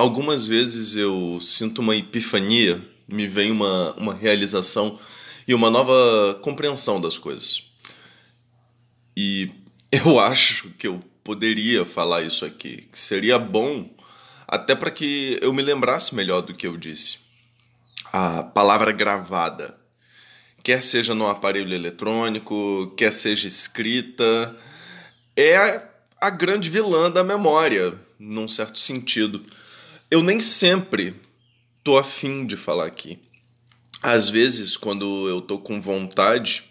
algumas vezes eu sinto uma epifania, me vem uma, uma realização e uma nova compreensão das coisas. E eu acho que eu poderia falar isso aqui, que seria bom até para que eu me lembrasse melhor do que eu disse. A palavra gravada, quer seja no aparelho eletrônico, quer seja escrita, é a grande vilã da memória, num certo sentido. Eu nem sempre tô afim de falar aqui. Às vezes, quando eu tô com vontade,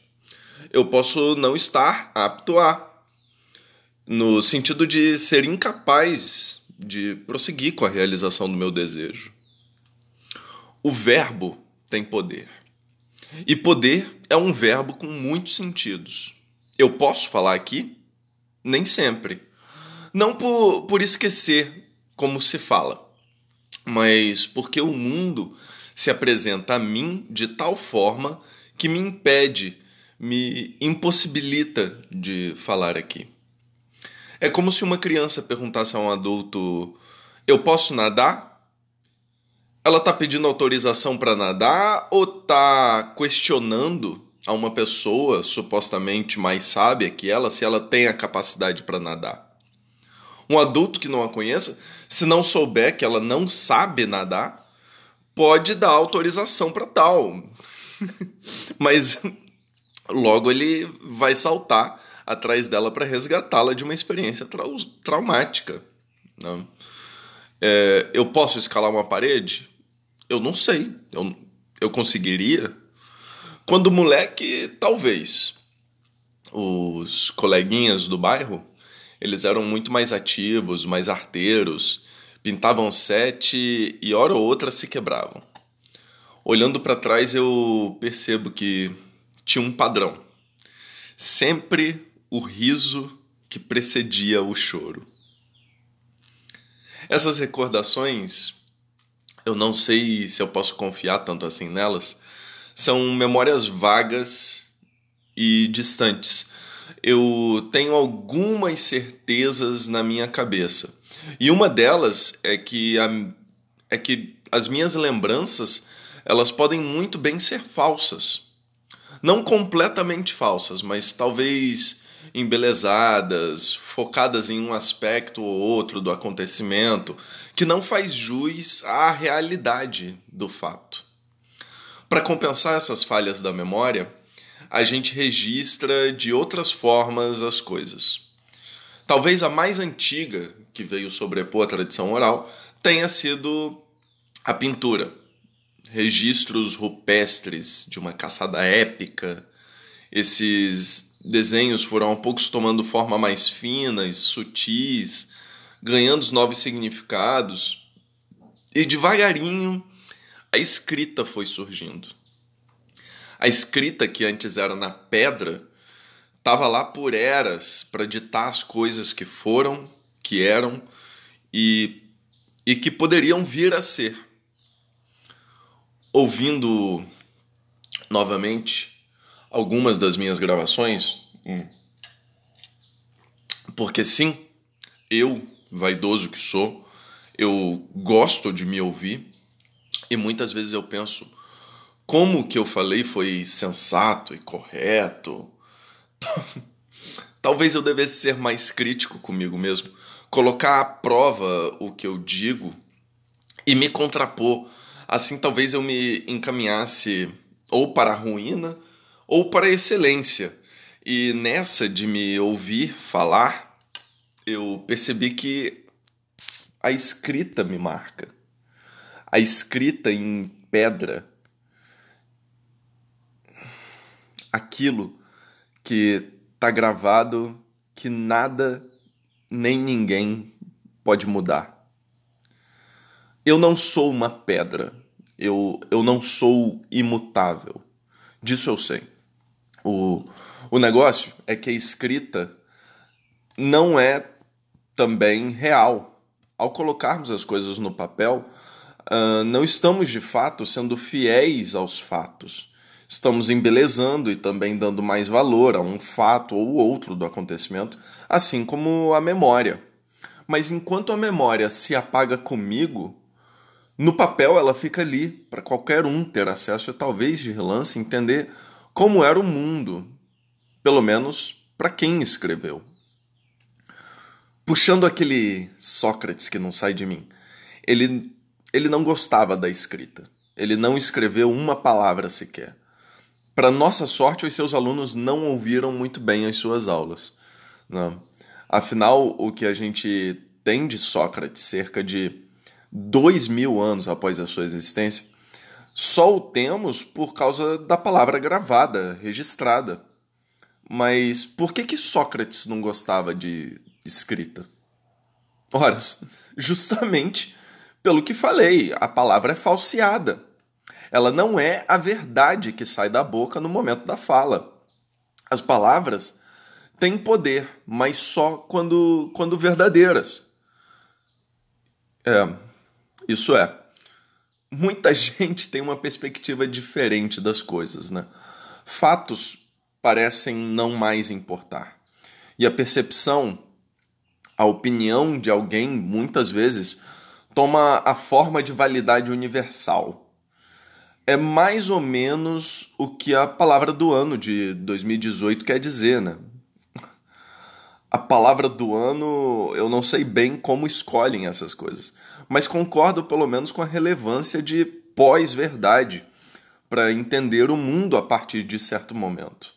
eu posso não estar apto a. No sentido de ser incapaz de prosseguir com a realização do meu desejo. O verbo tem poder. E poder é um verbo com muitos sentidos. Eu posso falar aqui? Nem sempre. Não por, por esquecer como se fala, mas porque o mundo se apresenta a mim de tal forma que me impede, me impossibilita de falar aqui. É como se uma criança perguntasse a um adulto: Eu posso nadar? Ela está pedindo autorização para nadar ou está questionando a uma pessoa supostamente mais sábia que ela se ela tem a capacidade para nadar? Um adulto que não a conheça, se não souber que ela não sabe nadar, pode dar autorização para tal. Mas logo ele vai saltar atrás dela para resgatá-la de uma experiência trau traumática. Né? É, eu posso escalar uma parede? Eu não sei. Eu, eu conseguiria? Quando moleque, talvez. Os coleguinhas do bairro eles eram muito mais ativos, mais arteiros, pintavam sete e hora ou outra se quebravam. Olhando para trás eu percebo que tinha um padrão. Sempre o riso que precedia o choro. Essas recordações, eu não sei se eu posso confiar tanto assim nelas, são memórias vagas e distantes, eu tenho algumas certezas na minha cabeça. E uma delas é que, a, é que as minhas lembranças elas podem muito bem ser falsas. Não completamente falsas, mas talvez embelezadas, focadas em um aspecto ou outro do acontecimento que não faz jus à realidade do fato. Para compensar essas falhas da memória, a gente registra de outras formas as coisas. Talvez a mais antiga que veio sobrepor a tradição oral tenha sido a pintura. Registros rupestres de uma caçada épica. Esses desenhos foram aos poucos tomando forma mais finas, sutis, ganhando os novos significados. E devagarinho a escrita foi surgindo. A escrita que antes era na pedra estava lá por eras para ditar as coisas que foram, que eram e, e que poderiam vir a ser. Ouvindo novamente algumas das minhas gravações, hum, porque sim, eu, vaidoso que sou, eu gosto de me ouvir e muitas vezes eu penso como o que eu falei foi sensato e correto. Talvez eu devesse ser mais crítico comigo mesmo, colocar à prova o que eu digo e me contrapor. Assim, talvez eu me encaminhasse ou para a ruína ou para a excelência. E nessa de me ouvir falar, eu percebi que a escrita me marca. A escrita em pedra aquilo que está gravado que nada nem ninguém pode mudar. Eu não sou uma pedra, eu, eu não sou imutável. Disso eu sei. O, o negócio é que a escrita não é também real. Ao colocarmos as coisas no papel, uh, não estamos de fato sendo fiéis aos fatos estamos embelezando e também dando mais valor a um fato ou outro do acontecimento, assim como a memória. Mas enquanto a memória se apaga comigo, No papel, ela fica ali para qualquer um ter acesso e talvez de relance entender como era o mundo, pelo menos para quem escreveu. Puxando aquele Sócrates que não sai de mim, ele, ele não gostava da escrita. Ele não escreveu uma palavra sequer. Para nossa sorte, os seus alunos não ouviram muito bem as suas aulas. Né? Afinal, o que a gente tem de Sócrates, cerca de dois mil anos após a sua existência, só o temos por causa da palavra gravada, registrada. Mas por que, que Sócrates não gostava de escrita? Ora, justamente pelo que falei, a palavra é falseada. Ela não é a verdade que sai da boca no momento da fala. As palavras têm poder, mas só quando, quando verdadeiras. É, isso é, muita gente tem uma perspectiva diferente das coisas, né? Fatos parecem não mais importar. E a percepção, a opinião de alguém, muitas vezes, toma a forma de validade universal. É mais ou menos o que a palavra do ano de 2018 quer dizer, né? a palavra do ano, eu não sei bem como escolhem essas coisas, mas concordo pelo menos com a relevância de pós-verdade para entender o mundo a partir de certo momento.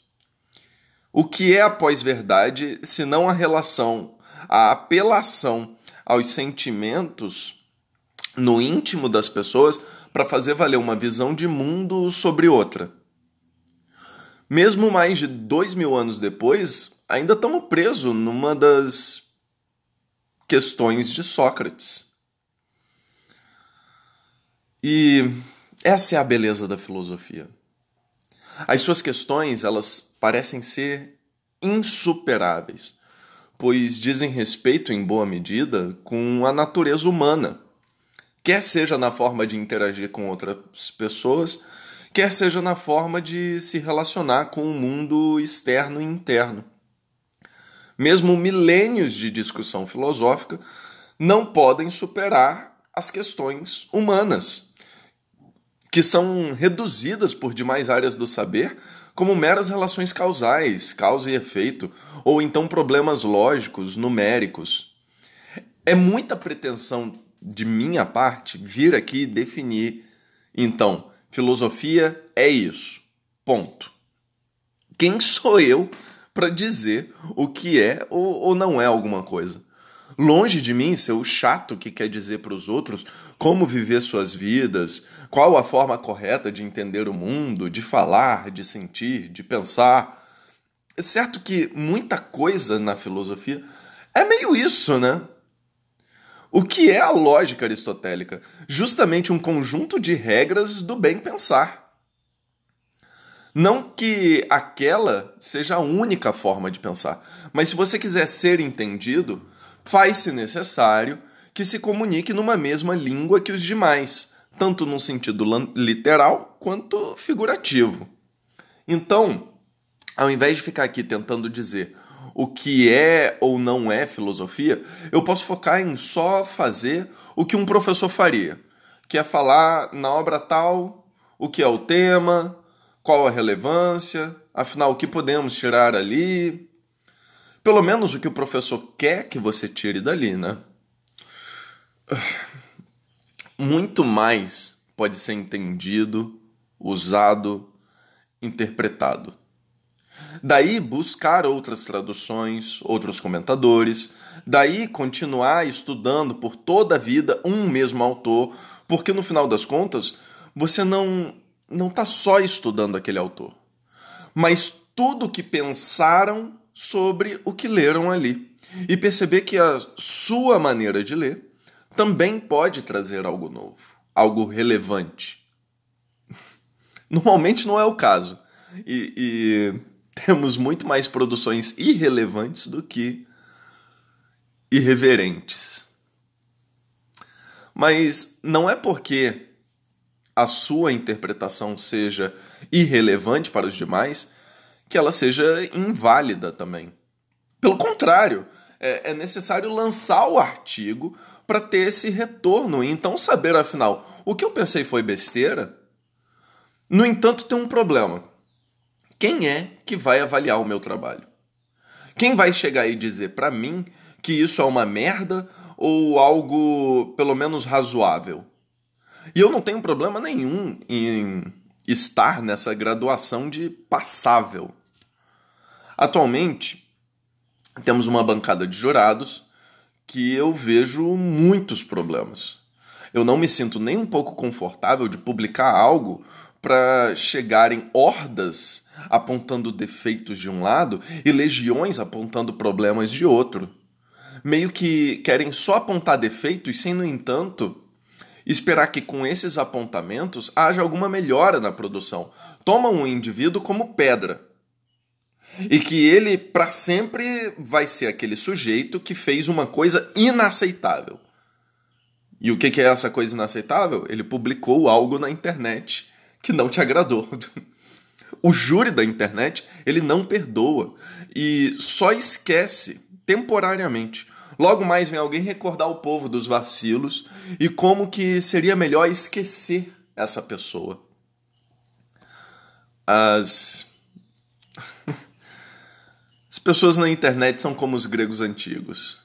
O que é a pós-verdade se não a relação, a apelação aos sentimentos no íntimo das pessoas para fazer valer uma visão de mundo sobre outra? Mesmo mais de dois mil anos depois, ainda estamos presos numa das questões de Sócrates. E essa é a beleza da filosofia. As suas questões, elas parecem ser insuperáveis, pois dizem respeito em boa medida com a natureza humana, quer seja na forma de interagir com outras pessoas, quer seja na forma de se relacionar com o mundo externo e interno mesmo milênios de discussão filosófica, não podem superar as questões humanas, que são reduzidas por demais áreas do saber como meras relações causais, causa e efeito, ou então problemas lógicos, numéricos. É muita pretensão de minha parte vir aqui definir, então, filosofia é isso. Ponto. Quem sou eu para dizer o que é ou, ou não é alguma coisa. Longe de mim ser o chato que quer dizer para os outros como viver suas vidas, qual a forma correta de entender o mundo, de falar, de sentir, de pensar. É certo que muita coisa na filosofia é meio isso, né? O que é a lógica aristotélica? Justamente um conjunto de regras do bem pensar. Não que aquela seja a única forma de pensar, mas se você quiser ser entendido, faz-se necessário que se comunique numa mesma língua que os demais, tanto num sentido literal quanto figurativo. Então, ao invés de ficar aqui tentando dizer o que é ou não é filosofia, eu posso focar em só fazer o que um professor faria, que é falar na obra tal o que é o tema, qual a relevância, afinal, o que podemos tirar ali? Pelo menos o que o professor quer que você tire dali, né? Muito mais pode ser entendido, usado, interpretado. Daí buscar outras traduções, outros comentadores, daí continuar estudando por toda a vida um mesmo autor, porque no final das contas você não não está só estudando aquele autor, mas tudo o que pensaram sobre o que leram ali. E perceber que a sua maneira de ler também pode trazer algo novo, algo relevante. Normalmente não é o caso. E, e temos muito mais produções irrelevantes do que irreverentes. Mas não é porque a sua interpretação seja irrelevante para os demais, que ela seja inválida também. Pelo contrário, É, é necessário lançar o artigo para ter esse retorno e então saber, afinal, o que eu pensei foi besteira. No entanto, tem um problema. Quem é que vai avaliar o meu trabalho? Quem vai chegar e dizer para mim que isso é uma merda ou algo pelo menos razoável? E eu não tenho problema nenhum em estar nessa graduação de passável. Atualmente, temos uma bancada de jurados que eu vejo muitos problemas. Eu não me sinto nem um pouco confortável de publicar algo para chegarem hordas apontando defeitos de um lado e legiões apontando problemas de outro. Meio que querem só apontar defeitos sem, no entanto, esperar que com esses apontamentos haja alguma melhora na produção. Tomam um indivíduo como pedra. E que ele, para sempre, vai ser aquele sujeito que fez uma coisa inaceitável. E o que é essa coisa inaceitável? Ele publicou algo na internet que não te agradou. O júri da internet, ele não perdoa e só esquece temporariamente Logo mais vem alguém recordar o povo dos vacilos e como que seria melhor esquecer essa pessoa. As As pessoas na internet são como os gregos antigos.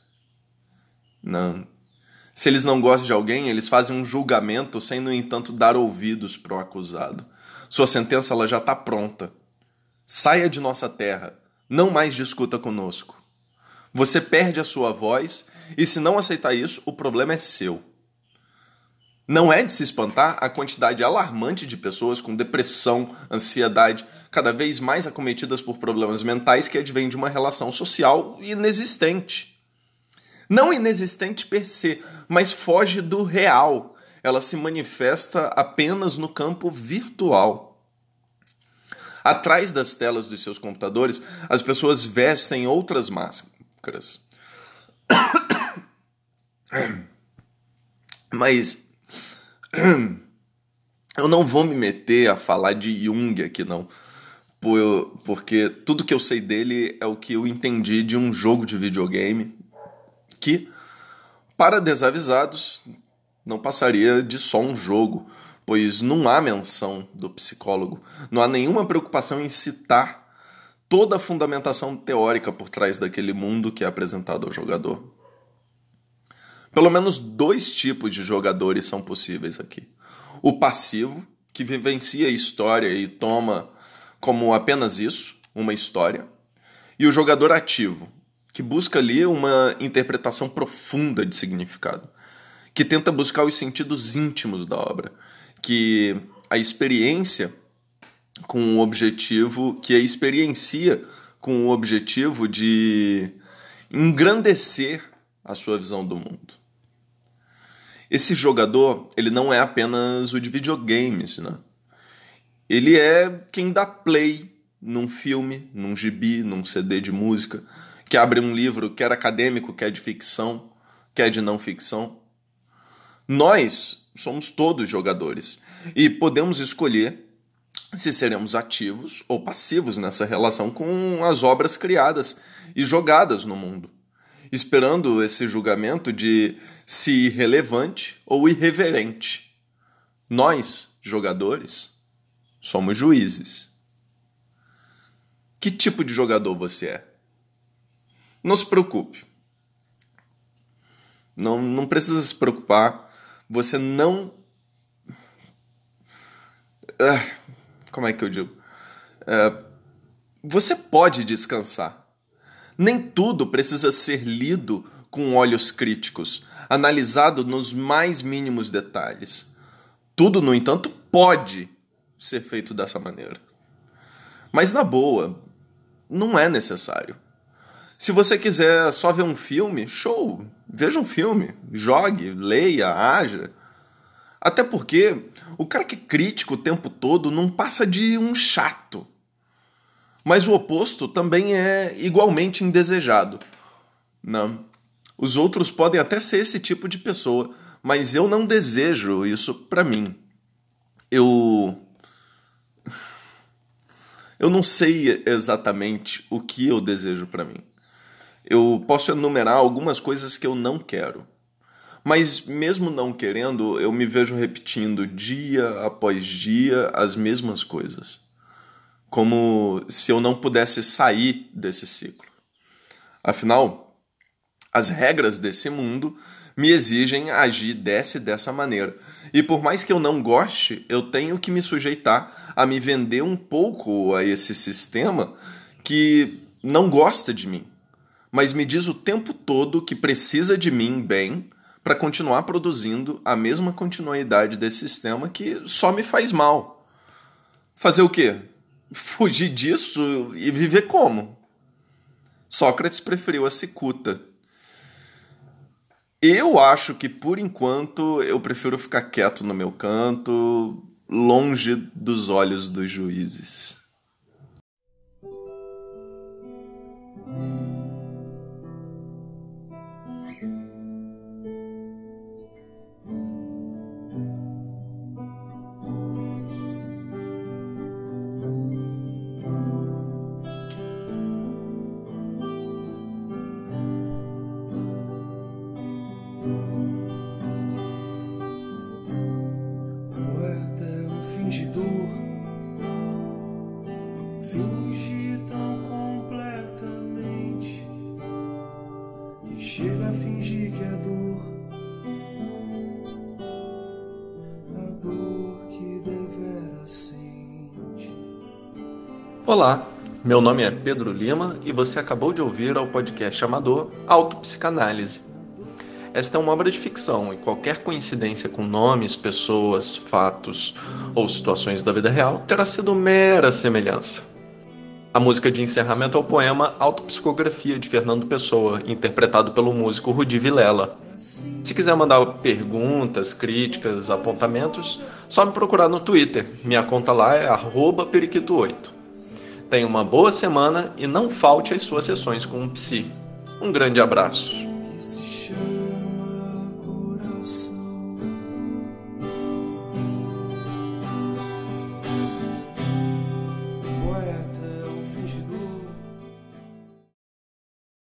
Não. Se eles não gostam de alguém, eles fazem um julgamento sem, no entanto, dar ouvidos para o acusado. Sua sentença ela já está pronta. Saia de nossa terra. Não mais discuta conosco. Você perde a sua voz e, se não aceitar isso, o problema é seu. Não é de se espantar a quantidade alarmante de pessoas com depressão, ansiedade, cada vez mais acometidas por problemas mentais que advêm de uma relação social inexistente. Não inexistente per se, mas foge do real. Ela se manifesta apenas no campo virtual. Atrás das telas dos seus computadores, as pessoas vestem outras máscaras. Mas eu não vou me meter a falar de Jung aqui, não. Porque tudo que eu sei dele é o que eu entendi de um jogo de videogame que, para desavisados, não passaria de só um jogo, pois não há menção do psicólogo, não há nenhuma preocupação em citar toda a fundamentação teórica por trás daquele mundo que é apresentado ao jogador. Pelo menos dois tipos de jogadores são possíveis aqui. O passivo, que vivencia a história e toma como apenas isso, uma história, e o jogador ativo, que busca ali uma interpretação profunda de significado, que tenta buscar os sentidos íntimos da obra, que a experiência com o objetivo, que a experiencia com o objetivo de engrandecer a sua visão do mundo. Esse jogador, ele não é apenas o de videogames, né? Ele é quem dá play num filme, num gibi, num CD de música, que abre um livro, quer acadêmico, quer de ficção, quer de não ficção. Nós somos todos jogadores e podemos escolher se seremos ativos ou passivos nessa relação com as obras criadas e jogadas no mundo, esperando esse julgamento de se relevante ou irreverente. Nós, jogadores, somos juízes. Que tipo de jogador você é? Não se preocupe. Não, não precisa se preocupar. Você não. Uh, como é que eu digo? É, você pode descansar. Nem tudo precisa ser lido com olhos críticos, analisado nos mais mínimos detalhes. Tudo, no entanto, pode ser feito dessa maneira. Mas na boa, não é necessário. Se você quiser só ver um filme, show, veja um filme, jogue, leia, haja. Até porque o cara que é crítico o tempo todo não passa de um chato. Mas o oposto também é igualmente indesejado. Não. Os outros podem até ser esse tipo de pessoa, mas eu não desejo isso para mim. Eu eu não sei exatamente o que eu desejo para mim. Eu posso enumerar algumas coisas que eu não quero. Mas mesmo não querendo, eu me vejo repetindo dia após dia as mesmas coisas. Como se eu não pudesse sair desse ciclo. Afinal, as regras desse mundo me exigem agir dessa e dessa maneira. E por mais que eu não goste, eu tenho que me sujeitar a me vender um pouco a esse sistema que não gosta de mim, mas me diz o tempo todo que precisa de mim bem para continuar produzindo a mesma continuidade desse sistema que só me faz mal. Fazer o quê? Fugir disso e viver como? Sócrates preferiu a cicuta. Eu acho que por enquanto eu prefiro ficar quieto no meu canto, longe dos olhos dos juízes. Olá, meu nome é Pedro Lima e você acabou de ouvir ao podcast amador Autopsicanálise. Esta é uma obra de ficção e qualquer coincidência com nomes, pessoas, fatos ou situações da vida real terá sido mera semelhança. A música de encerramento é o poema Autopsicografia de Fernando Pessoa, interpretado pelo músico Rudi Vilela. Se quiser mandar perguntas, críticas, apontamentos, só me procurar no Twitter. Minha conta lá é periquito8. Tenha uma boa semana e não falte às suas sessões com o Psi. Um grande abraço.